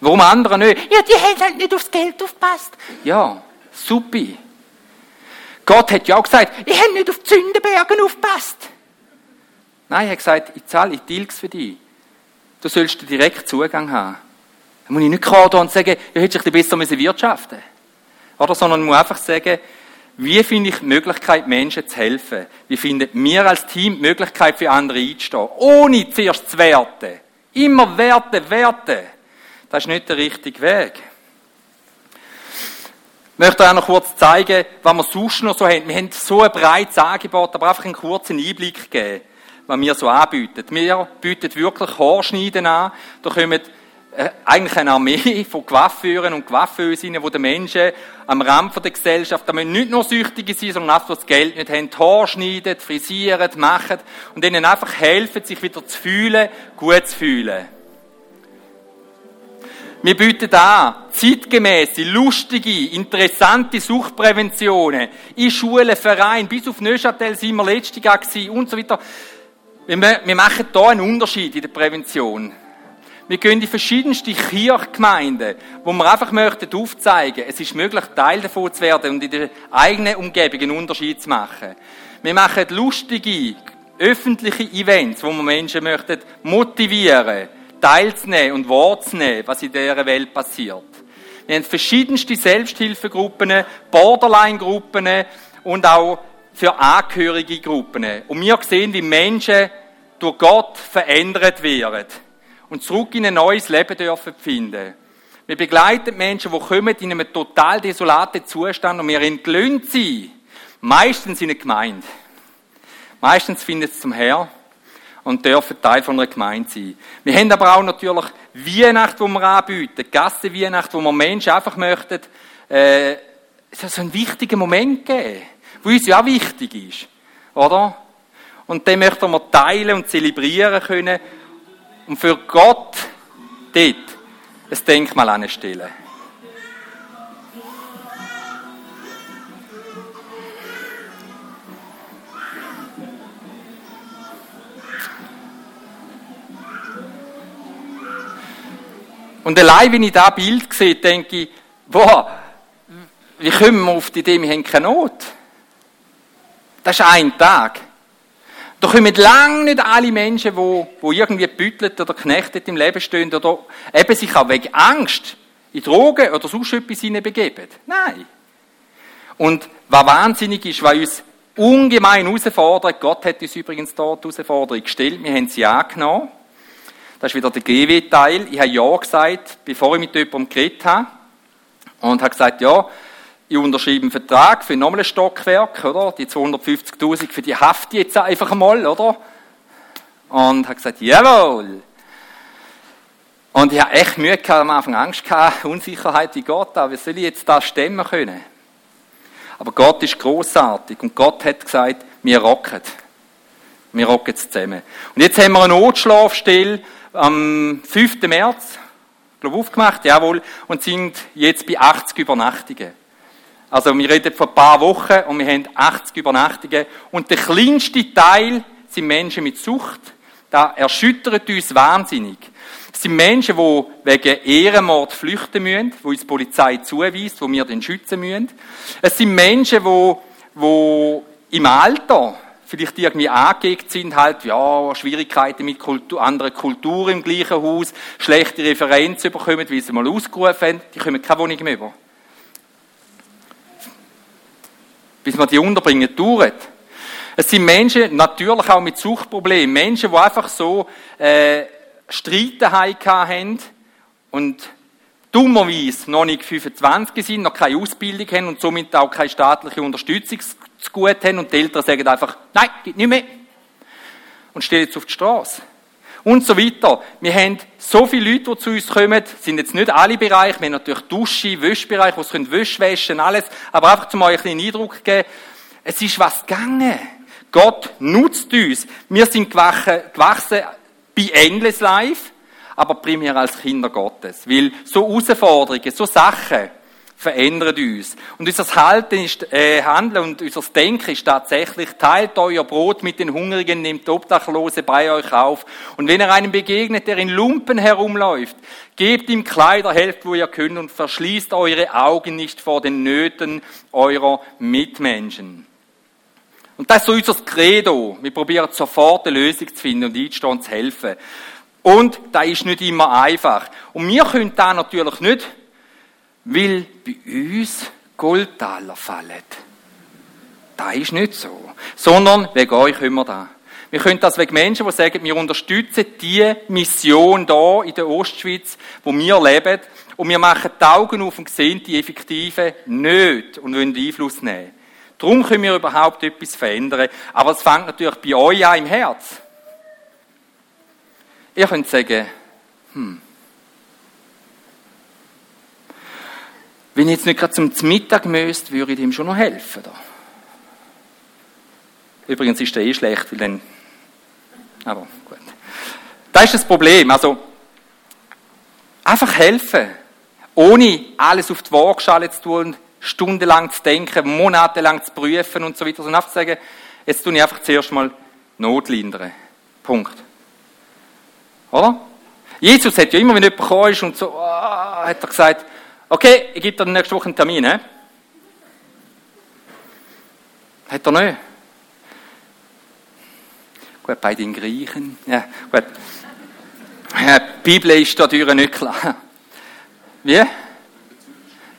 Warum andere nicht? Ja, die haben halt nicht aufs Geld aufgepasst. Ja, supi. Gott hat ja auch gesagt, ich habe nicht auf die Sündenbergen aufgepasst. Nein, er hat gesagt, ich zahle, ich tilge für dich. Du sollst den direkten Zugang haben. Dann muss ich nicht kommen und sagen, ja, hättest du besser wirtschaften müssen. Oder, sondern ich muss einfach sagen, wie finde ich die Möglichkeit, Menschen zu helfen? Wie finden wir als Team die Möglichkeit, für andere einzustehen? Ohne zuerst zu werten. Immer werten, werten. Das ist nicht der richtige Weg. Ich möchte auch noch kurz zeigen, was wir sonst noch so haben. Wir haben so ein breites Angebot, aber einfach einen kurzen Einblick geben, was wir so anbieten. Wir bieten wirklich Haarschneiden an. Da kommen eigentlich eine Armee von Coiffeuren und wo die Menschen am Rand der Gesellschaft, da müssen nicht nur Süchtige sein, sondern auch das Geld nicht haben, die Haare schneiden, frisieren, machen und ihnen einfach helfen, sich wieder zu fühlen, gut zu fühlen. Wir bieten an, zeitgemäße, lustige, interessante Suchtpräventionen in Schulen, Vereinen, bis auf Neuchâtel sind wir letztes Jahr und so weiter. Wir, machen hier einen Unterschied in der Prävention. Wir gehen in verschiedenste Kirchgemeinden, wo wir einfach möchten aufzeigen, es ist möglich, Teil davon zu werden und in der eigenen Umgebung einen Unterschied zu machen. Wir machen lustige, öffentliche Events, wo wir Menschen möchten motivieren, teilzunehmen und wahrzunehmen, was in dieser Welt passiert. Wir haben verschiedenste Selbsthilfegruppen, Borderline-Gruppen und auch für angehörige Gruppen. Und wir sehen, wie Menschen durch Gott verändert werden und zurück in ein neues Leben dürfen finden. Wir begleiten Menschen, die kommen in einem total desolaten Zustand und wir entlöhnt sie. Meistens in eine Gemeinde. Meistens finden sie zum Herr und dürfen Teil von einer Gemeinde sein. Wir haben aber auch natürlich Weihnachten, die wir anbieten, Gassenweihnachten, wo wir Menschen einfach möchten, äh, so einen wichtigen Moment geben, wo uns ja auch wichtig ist, oder? Und den möchten wir teilen und zelebrieren können und für Gott dort ein Denkmal anstellen. Und allein, wenn ich dieses Bild sehe, denke ich, boah, wie kommen wir auf die Idee, wir haben keine Not? Das ist ein Tag. Da kommen lange nicht alle Menschen, die, die irgendwie büttelt oder knechtet im Leben stehen oder eben sich auch wegen Angst in Drogen oder sonst etwas hineinbegeben. Nein. Und was wahnsinnig ist, was uns ungemein herausfordert, Gott hat uns übrigens dort Herausforderung gestellt, wir haben sie angenommen. Das ist wieder der GW-Teil. Ich habe Ja gesagt, bevor ich mit jemandem geredet habe. Und habe gesagt, ja, ich unterschreibe einen Vertrag für nochmal ein Stockwerk, oder? Die 250.000 für die Haft jetzt einfach einmal, oder? Und habe gesagt, jawohl. Und ich habe echt Mühe gehabt, am Anfang Angst gehabt, Unsicherheit, wie Gott da, wie soll ich jetzt da stemmen können? Aber Gott ist großartig und Gott hat gesagt, wir rocken. Wir rocken zusammen. Und jetzt haben wir eine Notschlafstelle am 5. März, glaube aufgemacht, jawohl, und sind jetzt bei 80 Übernachtungen. Also wir reden von ein paar Wochen und wir haben 80 Übernachtungen. Und der kleinste Teil sind Menschen mit Sucht. Da erschüttert uns wahnsinnig. Es sind Menschen, die wegen Ehrenmord flüchten müssen, wo uns die Polizei zuweist, wo wir den schützen müssen. Es sind Menschen, die, die im Alter vielleicht irgendwie angelegt sind, halt, ja, Schwierigkeiten mit Kultur, anderen Kulturen im gleichen Haus, schlechte Referenzen bekommen, wie sie mal ausgerufen haben, die kommen keine Wohnung mehr über. Bis man die unterbringen, dauert. Es sind Menschen, natürlich auch mit Suchtproblemen, Menschen, die einfach so äh, Streitereien haben und dummerweise noch nicht 25 sind, noch keine Ausbildung haben und somit auch keine staatliche Unterstützung zu gut haben und die Eltern sagen einfach, nein, geht nicht mehr. Und stehen jetzt auf die Straße. Und so weiter. Wir haben so viele Leute, die zu uns kommen, sind jetzt nicht alle Bereiche, wir haben natürlich Dusche, Wäschbereich, wo sie Wäsche waschen, alles, aber einfach zum euch einen Eindruck zu geben, es ist was gegangen. Gott nutzt uns. Wir sind gewachsen bei Endless Life, aber primär als Kinder Gottes. Weil so Herausforderungen, so Sachen verändern uns. Und unser Halten ist, äh, Handeln und unser Denken ist tatsächlich, teilt euer Brot mit den Hungrigen, nehmt Obdachlose bei euch auf. Und wenn er einem begegnet, der in Lumpen herumläuft, gebt ihm Kleider, helft, wo ihr könnt und verschließt eure Augen nicht vor den Nöten eurer Mitmenschen. Und das ist so unser Credo. Wir probieren sofort eine Lösung zu finden und einzustehen zu helfen. Und da ist nicht immer einfach. Und wir können da natürlich nicht, weil bei uns Goldtaler fallen. Das ist nicht so. Sondern wegen euch wir da. Wir können das wegen Menschen, die sagen, wir unterstützen die Mission da in der Ostschweiz, wo wir leben. Und wir machen die Augen auf und sehen die Effektive nicht und wollen Einfluss nehmen. Darum können wir überhaupt etwas verändern. Aber es fängt natürlich bei euch an im Herz. Ihr könnt sagen, hm, wenn ich jetzt nicht gerade zum Mittag müsste, würde ich ihm schon noch helfen. Da. Übrigens ist der eh schlecht, weil dann. Aber gut. Das ist das Problem. Also, einfach helfen. Ohne alles auf die Waagschale zu tun, stundenlang zu denken, monatelang zu prüfen und so weiter, sondern einfach zu sagen, jetzt tue ich einfach zuerst mal Not lindern. Punkt. Oder? Jesus hat ja immer, wenn jemand gekommen ist und so, oh, hat er gesagt, okay, ich gebe dir nächste Woche einen Termin, he? Hat er nicht. Gut, bei den Griechen, ja, gut. Die Bibel ist da nicht klar. Wie?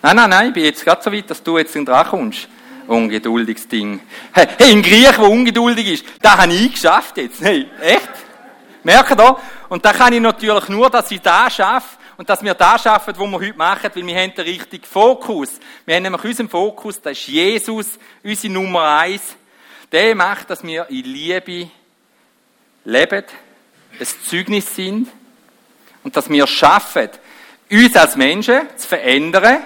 Nein, nein, nein, ich bin jetzt gerade so weit, dass du jetzt dran kommst. Ungeduldiges Ding. Hey, ein Griech, der ungeduldig ist, das habe ich geschafft jetzt. Hey, echt? Merkt ihr? Und da kann ich natürlich nur, dass ich das schaffe und dass wir das schaffen, was wir heute machen, weil wir haben den richtigen Fokus. Wir haben nämlich unseren Fokus, das ist Jesus, unsere Nummer eins. Der macht, dass wir in Liebe leben, ein Zeugnis sind und dass wir schaffen, uns als Menschen zu verändern,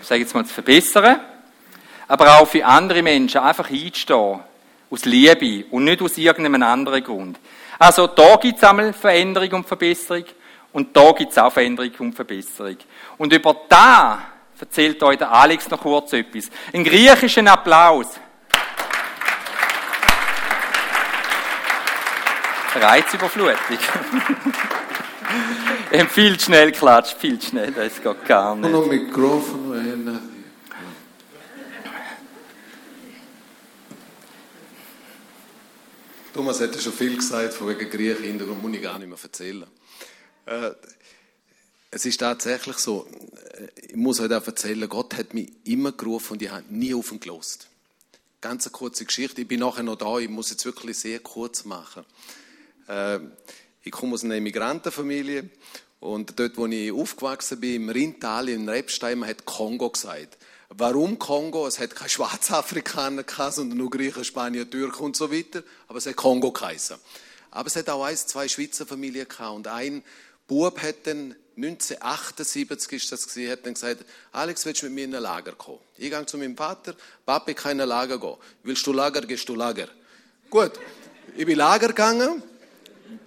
ich sage jetzt mal zu verbessern, aber auch für andere Menschen einfach einzustehen, aus Liebe und nicht aus irgendeinem anderen Grund. Also da gibt es einmal Veränderung und Verbesserung und da gibt es auch Veränderung und Verbesserung. Und über da erzählt euch der Alex noch kurz etwas. Ein griechischen Applaus. Reizüberflutung. viel schnell klatscht, viel schnell, das geht gar nicht. Noch Mikrofon Thomas hat ja schon viel gesagt, von wegen Griechen Hintergrund muss ich gar nicht mehr erzählen. Äh, es ist tatsächlich so, äh, ich muss euch auch erzählen, Gott hat mich immer gerufen und ich habe nie auf ihn gelost. Ganz eine kurze Geschichte, ich bin nachher noch da, ich muss jetzt wirklich sehr kurz machen. Äh, ich komme aus einer Immigrantenfamilie und dort, wo ich aufgewachsen bin, im Rindtal, in Rebstein, man hat Kongo gesagt. Warum Kongo? Es hat keine Schwarzafrikaner gehabt, sondern nur Griechen, Spanier, Türken und so weiter. Aber es hat Kongo geheißen. Aber es hat auch eins, zwei Schweizer Familien gehabt. Und ein Bub hat dann 1978 ist das gewesen, hat dann gesagt, Alex, willst du mit mir in ein Lager kommen? Ich gehe zu meinem Vater, Papi kann in ein Lager gehen. Willst du Lager, gehst du Lager. Gut, ich bin Lager gegangen,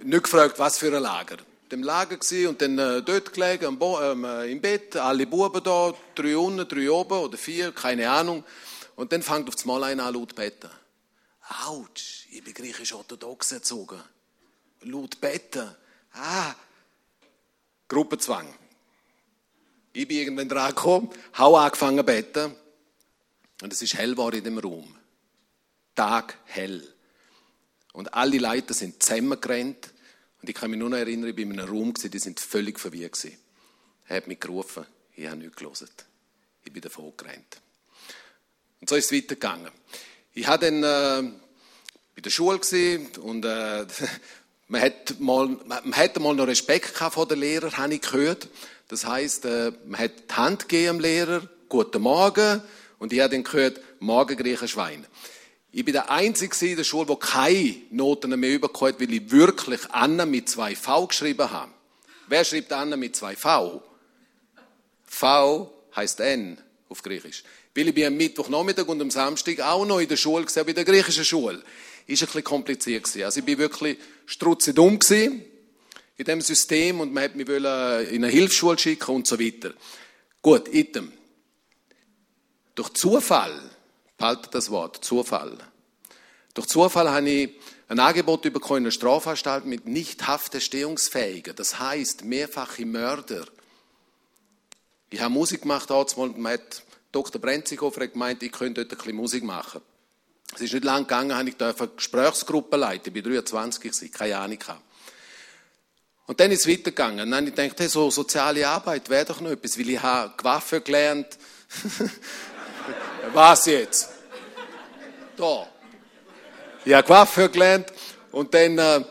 nicht gefragt, was für ein Lager dem Lager und dann äh, dort gelegen, ähm, äh, im Bett, alle Buben da, drei unten, drei oben oder vier, keine Ahnung. Und dann fängt auf das Mal einer an laut beten. Autsch, ich bin griechisch-orthodox erzogen. Laut beten. Ah, Gruppenzwang. Ich bin irgendwann dran gekommen, habe angefangen zu beten und es ist hell war in dem Raum. Tag hell. Und alle Leute sind zusammengerannt. Und ich kann mich nur noch erinnern, ich war in einem Raum, die sind völlig verwirrt. Er hat mich gerufen, ich habe nichts gelesen. Ich bin davon gerannt. Und so ist es weitergegangen. Ich war dann äh, bei der Schule und äh, man, hat mal, man hatte mal noch Respekt vor den Lehrern, habe ich gehört. Das heißt, äh, man hat die Hand gegeben dem Lehrer, guten Morgen, und ich habe dann gehört, morgen griechen Schwein. Ich bin der Einzige in der Schule, der keine Noten mehr bekommen hat, weil ich wirklich Anna mit zwei V geschrieben habe. Wer schreibt Anna mit zwei V? V heißt N auf Griechisch. Weil ich bin am Mittwochnachmittag und am Samstag auch noch in der Schule gesehen, bei der griechischen Schule. Ist ein bisschen kompliziert gewesen. Also ich bin wirklich strutzedumm gewesen in dem System und man hat mich in eine Hilfsschule schicken und so weiter. Gut, item. Durch Zufall, behaltet das Wort, Zufall. Durch Zufall habe ich ein Angebot bekommen in einer Strafanstalt mit nicht Hafterstehungsfähigen. Das heißt mehrfache Mörder. Ich habe Musik gemacht, und man hat Dr. Brenzighofer hat gemeint, ich könnte dort ein bisschen Musik machen. Es ist nicht lang gegangen, habe ich eine Gesprächsgruppe leiten. Ich war 23, keine Ahnung. Und dann ist es weitergegangen. Und dann habe ich gedacht, hey, so soziale Arbeit wäre doch noch etwas, weil ich habe Waffe gelernt. Was jetzt? Da. Ich habe Waffe gelernt und dann äh,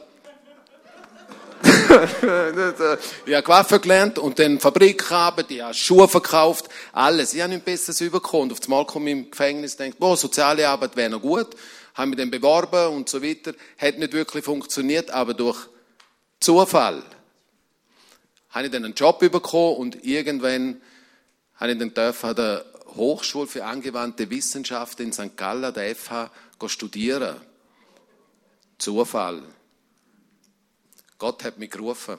ich habe Waffe gelernt und dann Fabrik gehabt, ich habe Schuhe verkauft, alles. Ich habe nichts Besseres bekommen. Auf einmal komme ich im Gefängnis und denke, boah, soziale Arbeit wäre noch gut. Habe mich dann beworben und so weiter. Hat nicht wirklich funktioniert, aber durch Zufall habe ich dann einen Job bekommen und irgendwann habe ich dann dürfen an der Hochschule für angewandte Wissenschaften in St. Gallen, der FH, studieren. Zufall. Gott hat mich gerufen.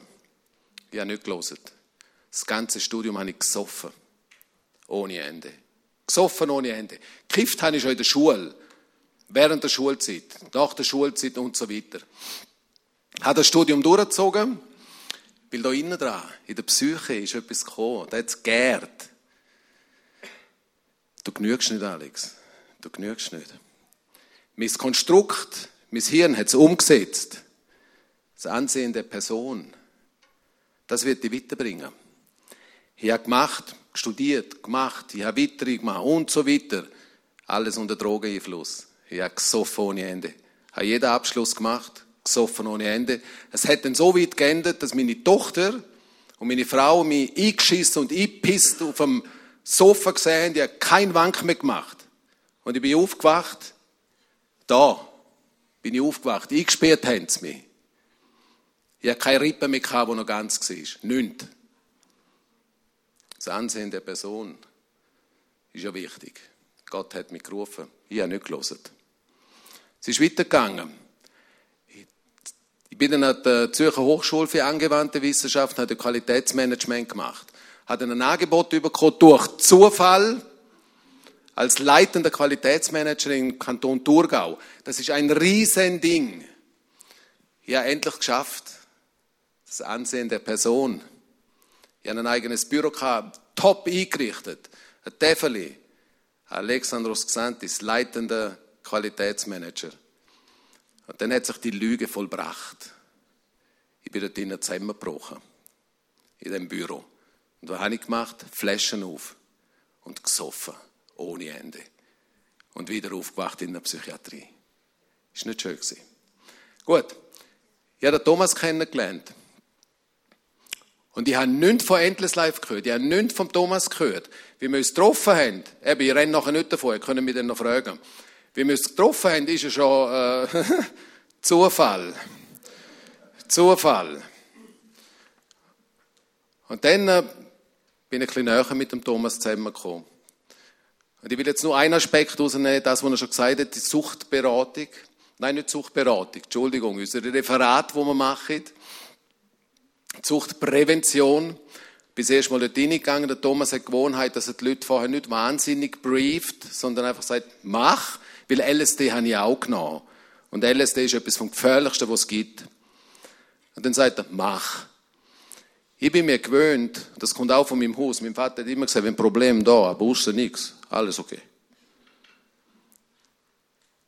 Ich habe nicht gelesen. Das ganze Studium habe ich gesoffen. Ohne Ende. Gesoffen ohne Ende. Kifft habe ich schon in der Schule. Während der Schulzeit, nach der Schulzeit und so weiter. Habe das Studium durchgezogen, weil da innen dran, in der Psyche, ist etwas gekommen. Da hat es gärt. Du genügst nicht, Alex. Du genügst nicht. Mein Konstrukt, mein Hirn hat es umgesetzt das Ansehen der Person, das wird dich weiterbringen. Ich habe gemacht, studiert, gemacht, ich habe weiter gemacht und so weiter. Alles unter Drogeneinfluss. Ich habe gesoffen ohne Ende. Ich habe jeden Abschluss gemacht, gesoffen ohne Ende. Es hat dann so weit geändert, dass meine Tochter und meine Frau mich eingeschissen und eingepisst auf dem Sofa gesehen. Die haben keinen Wank mehr gemacht. Und ich bin aufgewacht. Da bin ich aufgewacht. Eingesperrt haben sie mich. Ich hatte keine Rippe mehr, die noch ganz war. Nichts. Das Ansehen der Person ist ja wichtig. Gott hat mich gerufen. Ich habe nicht gelesen. Es ist weitergegangen. Ich bin dann an der Zürcher Hochschule für angewandte Wissenschaften, habe Qualitätsmanagement gemacht. Habe ein Angebot bekommen durch Zufall als leitender Qualitätsmanager im Kanton Thurgau. Das ist ein Riesending. Ich habe endlich geschafft das Ansehen der Person. Ich habe ein eigenes Büro gehabt, top eingerichtet. Ein Tefeli, Alexandros Xantis, leitender Qualitätsmanager. Und dann hat sich die Lüge vollbracht. Ich bin dort drinnen zusammengebrochen. In dem Büro. Und was habe ich gemacht? Flaschen auf. Und gesoffen. Ohne Ende. Und wieder aufgewacht in der Psychiatrie. Ist nicht schön gewesen. Gut. Ich habe den Thomas kennengelernt. Und ich habe nichts von Endless Life gehört. Ich habe nichts von Thomas gehört. Wie wir uns getroffen haben, eben, ich renne nachher nicht davon, ihr könnt mich dann noch fragen. Wie wir uns getroffen haben, ist ja schon äh, Zufall. Zufall. Und dann äh, bin ich ein bisschen näher mit dem Thomas zusammengekommen. Und ich will jetzt nur einen Aspekt rausnehmen, das, was er schon gesagt hat, die Suchtberatung. Nein, nicht Suchtberatung, Entschuldigung, unser Referat, das wir machen. Suchtprävention. Bis erst mal dort reingegangen. Der Thomas hat die Gewohnheit, dass er die Leute vorher nicht wahnsinnig brieft, sondern einfach sagt, mach, weil LSD habe ich auch genommen. Und LSD ist etwas vom Gefährlichsten, was es gibt. Und dann sagt er, mach. Ich bin mir gewöhnt, das kommt auch von meinem Haus. Mein Vater hat immer gesagt, wenn ein Problem da, aber außer nichts, alles okay.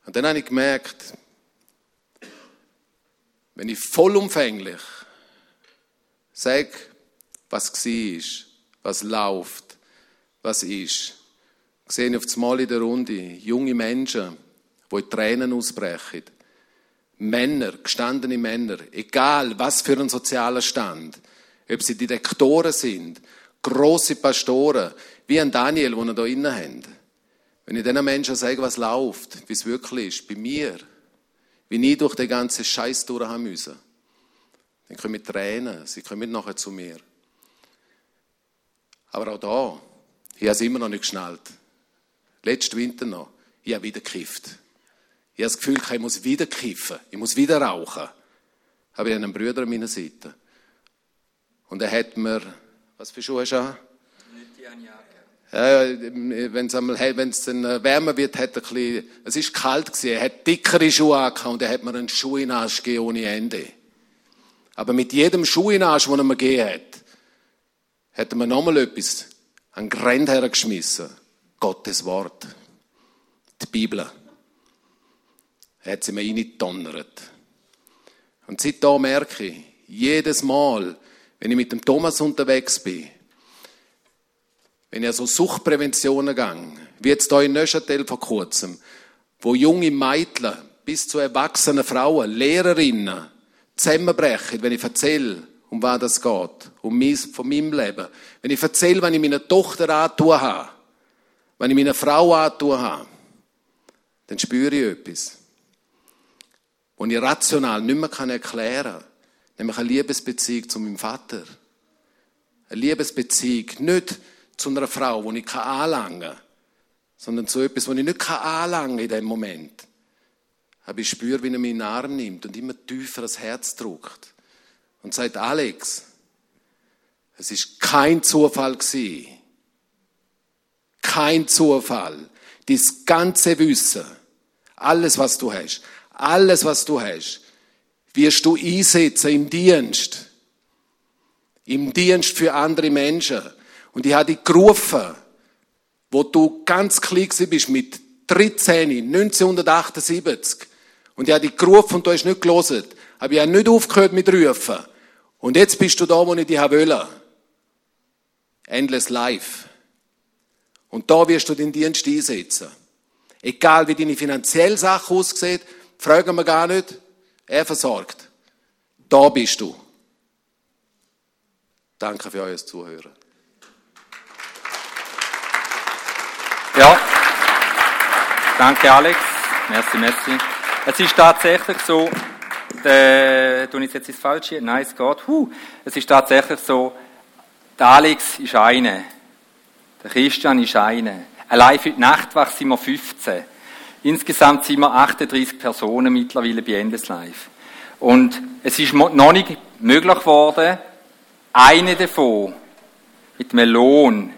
Und dann habe ich gemerkt, wenn ich vollumfänglich sage, was war, was läuft, was ist, sehe ich auf das Mal in der Runde junge Menschen, die in Tränen ausbrechen. Männer, gestandene Männer, egal was für ein sozialer Stand, ob sie Direktoren sind, große Pastoren, wie ein Daniel, den wir hier innen haben. Wenn ich diesen Menschen sage, was läuft, wie es wirklich ist, bei mir, wie ich durch den ganzen Scheiß durch haben müssen, dann kommen Tränen, sie kommen nachher zu mir. Aber auch da, ich habe es immer noch nicht geschnallt. Letzten Winter noch, ich habe wieder gekifft. Ich habe das Gefühl, ich muss wieder kiffen, ich muss wieder rauchen. Habe ich einen Bruder an meiner Seite. Und er hat mir, was für Schuhe hast du an? Ja, wenn es einmal, wenn es dann äh, wärmer wird, hat er ein bisschen, es ist kalt gewesen, er hat dickere Schuhe angehabt und er hat mir einen Schuhinarsch gegeben ohne Ende. Aber mit jedem Schuhinarsch, den er mir gegeben hat, hat er mir nochmal etwas an Grenz hergeschmissen. Gottes Wort. Die Bibel. Er hat sie mir reingedonnert. Und seitdem merke ich, jedes Mal, wenn ich mit dem Thomas unterwegs bin, wenn ich so Suchtpräventionen gehe, wie jetzt hier in Neuchâtel vor kurzem, wo junge Mädchen bis zu erwachsenen Frauen, Lehrerinnen, zusammenbrechen, wenn ich erzähle, um was das geht, um mein, von meinem Leben. Wenn ich erzähle, wenn ich meiner Tochter antun habe, wenn ich meiner Frau antun habe, dann spüre ich etwas, was ich rational nicht mehr erklären kann. Nämlich eine Liebesbeziehung zu meinem Vater. Eine Liebesbeziehung, nicht zu einer Frau, die ich anlangen kann, sondern zu etwas, was ich nicht anlangen kann in dem Moment. Aber ich spüre, wie er mich in den Arm nimmt und immer tiefer das Herz drückt. Und sagt, Alex, es ist kein Zufall gewesen. Kein Zufall. Das ganze Wissen, alles, was du hast, alles, was du hast, wirst du einsetzen im Dienst. Im Dienst für andere Menschen. Und ich habe dich gerufen, wo du ganz klein bist, mit 13, 1978. Und ich habe dich gerufen und du hast nicht gelesen. Aber ich habe nicht aufgehört mit Rufen. Und jetzt bist du da, wo ich dich wollte. Endless Life. Und da wirst du den Dienst einsetzen. Egal wie deine finanzielle Sache aussieht, fragen wir gar nicht. Er versorgt. Da bist du. Danke für euer Zuhören. Ja, danke Alex. Merci, merci. Es ist tatsächlich so, der, tue ich jetzt ins Falsche? Nein, es geht. Huh. Es ist tatsächlich so, der Alex ist eine, der Christian ist eine. Allein für die Nachtwache sind wir 15. Insgesamt sind wir 38 Personen mittlerweile bei Endes Live. Und es ist noch nicht möglich geworden, eine davon mit Lohn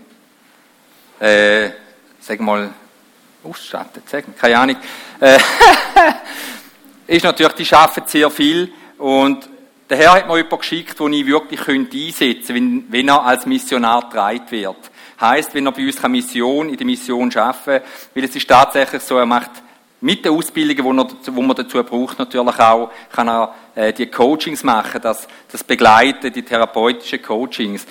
äh, sag mal, ausstatten, sagen, keine Ahnung, äh, ist natürlich, die arbeiten sehr viel und der Herr hat mir jemanden geschickt, den ich wirklich einsetzen könnte, wenn, wenn er als Missionar getragen wird. Heißt, wenn er bei uns Mission, in der Mission arbeiten kann, weil es ist tatsächlich so, er macht mit den Ausbildungen, die, man dazu braucht, natürlich auch, kann er äh, die Coachings machen, das, das Begleiten, die therapeutischen Coachings.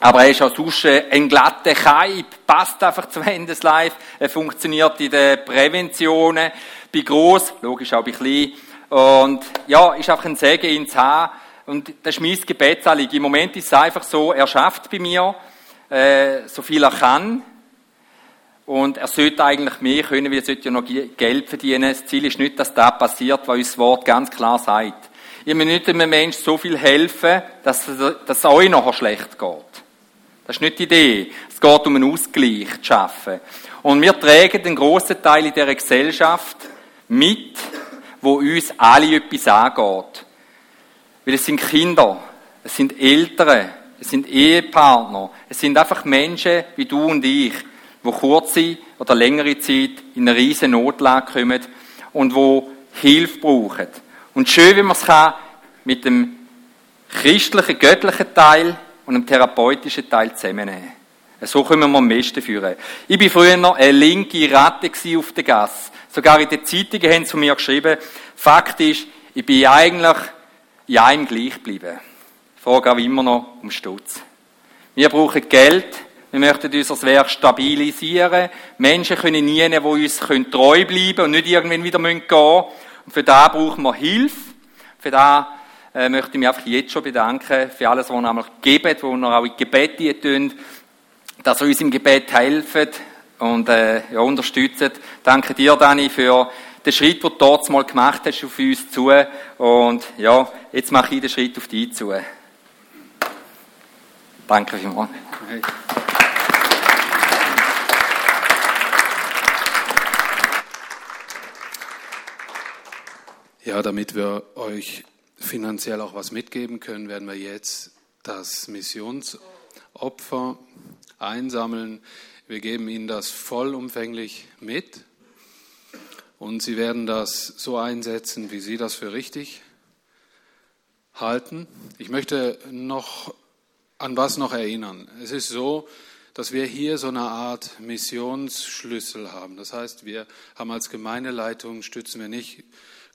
Aber er ist auch sonst ein glatter Kaib, passt einfach zum Endeslife. Er funktioniert in den Präventionen, bei gross, logisch auch bei klein. Und ja, ist einfach ein Segen, ihn zu. Und das ist mein Gebetsanliegen. Im Moment ist es einfach so, er schafft bei mir, äh, so viel er kann. Und er sollte eigentlich mehr können, weil er sollte ja noch Geld verdienen. Das Ziel ist nicht, dass das passiert, was uns das Wort ganz klar sagt. Ich will nicht einem Menschen so viel helfen, dass es euch nachher schlecht geht. Das ist nicht die Idee. Es geht um einen Ausgleich zu schaffen. Und wir tragen den grossen Teil in dieser Gesellschaft mit, wo uns alle etwas angeht. Weil es sind Kinder, es sind Eltern, es sind Ehepartner, es sind einfach Menschen wie du und ich, wo kurze oder längere Zeit in eine riesen Notlage kommen und wo Hilfe brauchen. Und schön, wenn man es kann, mit dem christlichen, göttlichen Teil und einem therapeutischen Teil zusammennehmen. So können wir am besten führen. Ich bin früher noch eine linke Ratte auf der Gasse. Sogar in den Zeitungen haben sie von mir geschrieben. Fakt ist, ich bin eigentlich in einem gleich geblieben. Ich frage auch immer noch um Stutz. Wir brauchen Geld. Wir möchten unser Werk stabilisieren. Menschen können nie, die uns treu bleiben und nicht irgendwann wieder gehen müssen. Und für da brauchen wir Hilfe. Für da äh, möchte ich mich einfach jetzt schon bedanken für alles, was ihr gebt, wo ihr auch in Gebet tun, dass ihr uns im Gebet helft und äh, ja, unterstützt. Danke dir, Dani, für den Schritt, den du dort mal gemacht hast, auf uns zu. Und ja, jetzt mache ich den Schritt auf dich zu. Danke vielmals. Hey. Ja, damit wir euch finanziell auch was mitgeben können, werden wir jetzt das Missionsopfer einsammeln. Wir geben Ihnen das vollumfänglich mit und Sie werden das so einsetzen, wie Sie das für richtig halten. Ich möchte noch an was noch erinnern. Es ist so, dass wir hier so eine Art Missionsschlüssel haben. Das heißt, wir haben als Gemeindeleitung, stützen wir nicht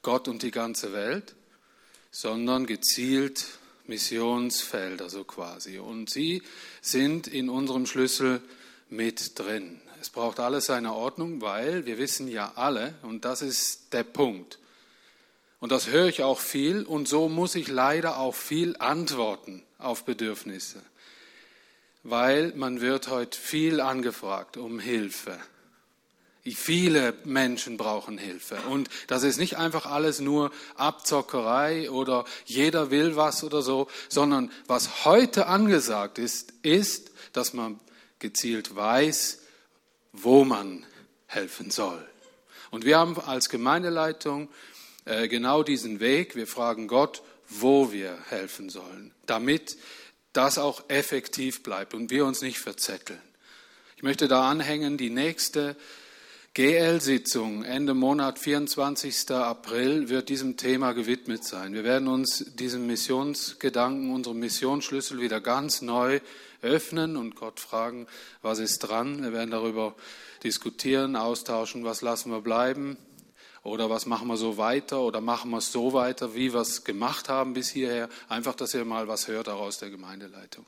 Gott und die ganze Welt, sondern gezielt Missionsfelder so quasi. Und sie sind in unserem Schlüssel mit drin. Es braucht alles seine Ordnung, weil wir wissen ja alle, und das ist der Punkt, und das höre ich auch viel, und so muss ich leider auch viel antworten auf Bedürfnisse, weil man wird heute viel angefragt um Hilfe. Viele Menschen brauchen Hilfe. Und das ist nicht einfach alles nur Abzockerei oder jeder will was oder so, sondern was heute angesagt ist, ist, dass man gezielt weiß, wo man helfen soll. Und wir haben als Gemeindeleitung äh, genau diesen Weg. Wir fragen Gott, wo wir helfen sollen, damit das auch effektiv bleibt und wir uns nicht verzetteln. Ich möchte da anhängen, die nächste GL-Sitzung Ende Monat, 24. April, wird diesem Thema gewidmet sein. Wir werden uns diesem Missionsgedanken, unserem Missionsschlüssel wieder ganz neu öffnen und Gott fragen, was ist dran. Wir werden darüber diskutieren, austauschen, was lassen wir bleiben oder was machen wir so weiter oder machen wir es so weiter, wie wir es gemacht haben bis hierher. Einfach, dass ihr mal was hört auch aus der Gemeindeleitung.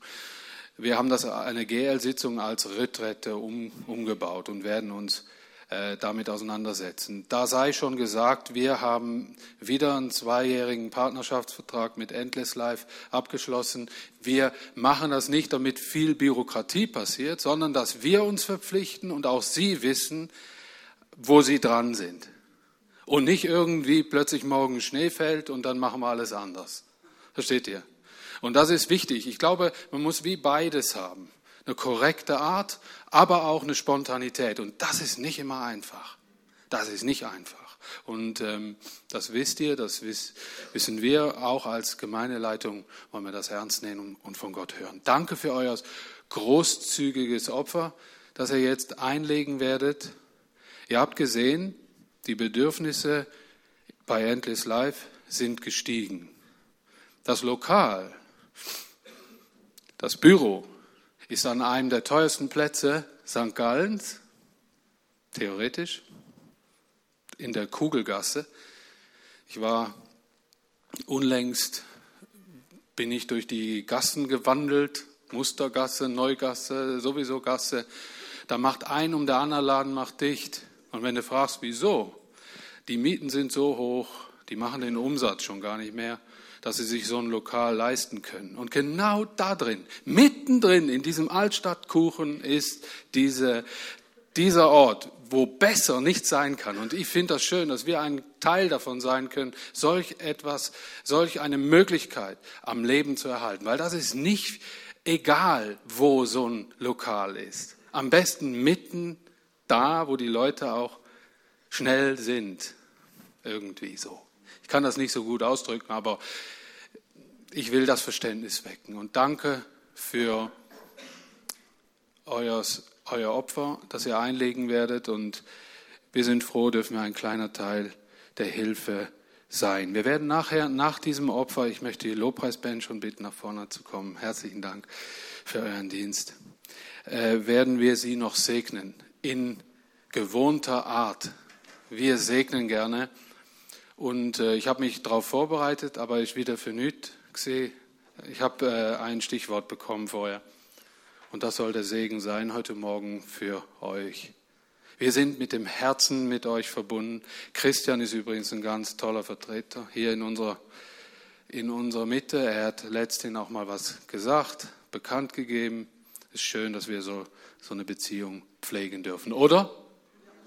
Wir haben das eine GL-Sitzung als Retrette um, umgebaut und werden uns damit auseinandersetzen. Da sei schon gesagt, wir haben wieder einen zweijährigen Partnerschaftsvertrag mit Endless Life abgeschlossen. Wir machen das nicht, damit viel Bürokratie passiert, sondern dass wir uns verpflichten und auch Sie wissen, wo Sie dran sind. Und nicht irgendwie plötzlich morgen Schnee fällt und dann machen wir alles anders. Versteht ihr? Und das ist wichtig. Ich glaube, man muss wie beides haben eine korrekte Art, aber auch eine Spontanität. Und das ist nicht immer einfach. Das ist nicht einfach. Und ähm, das wisst ihr, das wiss, wissen wir auch als Gemeindeleitung, wollen wir das ernst nehmen und von Gott hören. Danke für euer großzügiges Opfer, das ihr jetzt einlegen werdet. Ihr habt gesehen, die Bedürfnisse bei Endless Life sind gestiegen. Das Lokal, das Büro, ist an einem der teuersten Plätze St. Gallens, theoretisch, in der Kugelgasse. Ich war unlängst, bin ich durch die Gassen gewandelt, Mustergasse, Neugasse, sowieso Gasse. Da macht ein um der andere Laden macht dicht. Und wenn du fragst, wieso, die Mieten sind so hoch, die machen den Umsatz schon gar nicht mehr dass sie sich so ein Lokal leisten können. Und genau da drin, mittendrin in diesem Altstadtkuchen ist diese, dieser Ort, wo besser nicht sein kann. Und ich finde das schön, dass wir ein Teil davon sein können, solch etwas, solch eine Möglichkeit am Leben zu erhalten. Weil das ist nicht egal, wo so ein Lokal ist. Am besten mitten da, wo die Leute auch schnell sind. Irgendwie so. Ich kann das nicht so gut ausdrücken, aber ich will das Verständnis wecken. Und danke für euer, euer Opfer, das ihr einlegen werdet. Und wir sind froh, dürfen wir ein kleiner Teil der Hilfe sein. Wir werden nachher, nach diesem Opfer, ich möchte die Lobpreisband schon bitten, nach vorne zu kommen. Herzlichen Dank für euren Dienst. äh, werden wir sie noch segnen. In gewohnter Art. Wir segnen gerne. Und äh, ich habe mich darauf vorbereitet, aber ich wieder für nichts gesehen. Ich habe äh, ein Stichwort bekommen vorher. Und das soll der Segen sein heute Morgen für euch. Wir sind mit dem Herzen mit euch verbunden. Christian ist übrigens ein ganz toller Vertreter hier in unserer, in unserer Mitte. Er hat letztens auch mal was gesagt, bekannt gegeben. Es ist schön, dass wir so, so eine Beziehung pflegen dürfen, oder?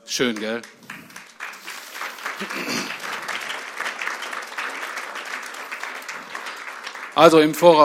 Schön, gell? Also im Voraus.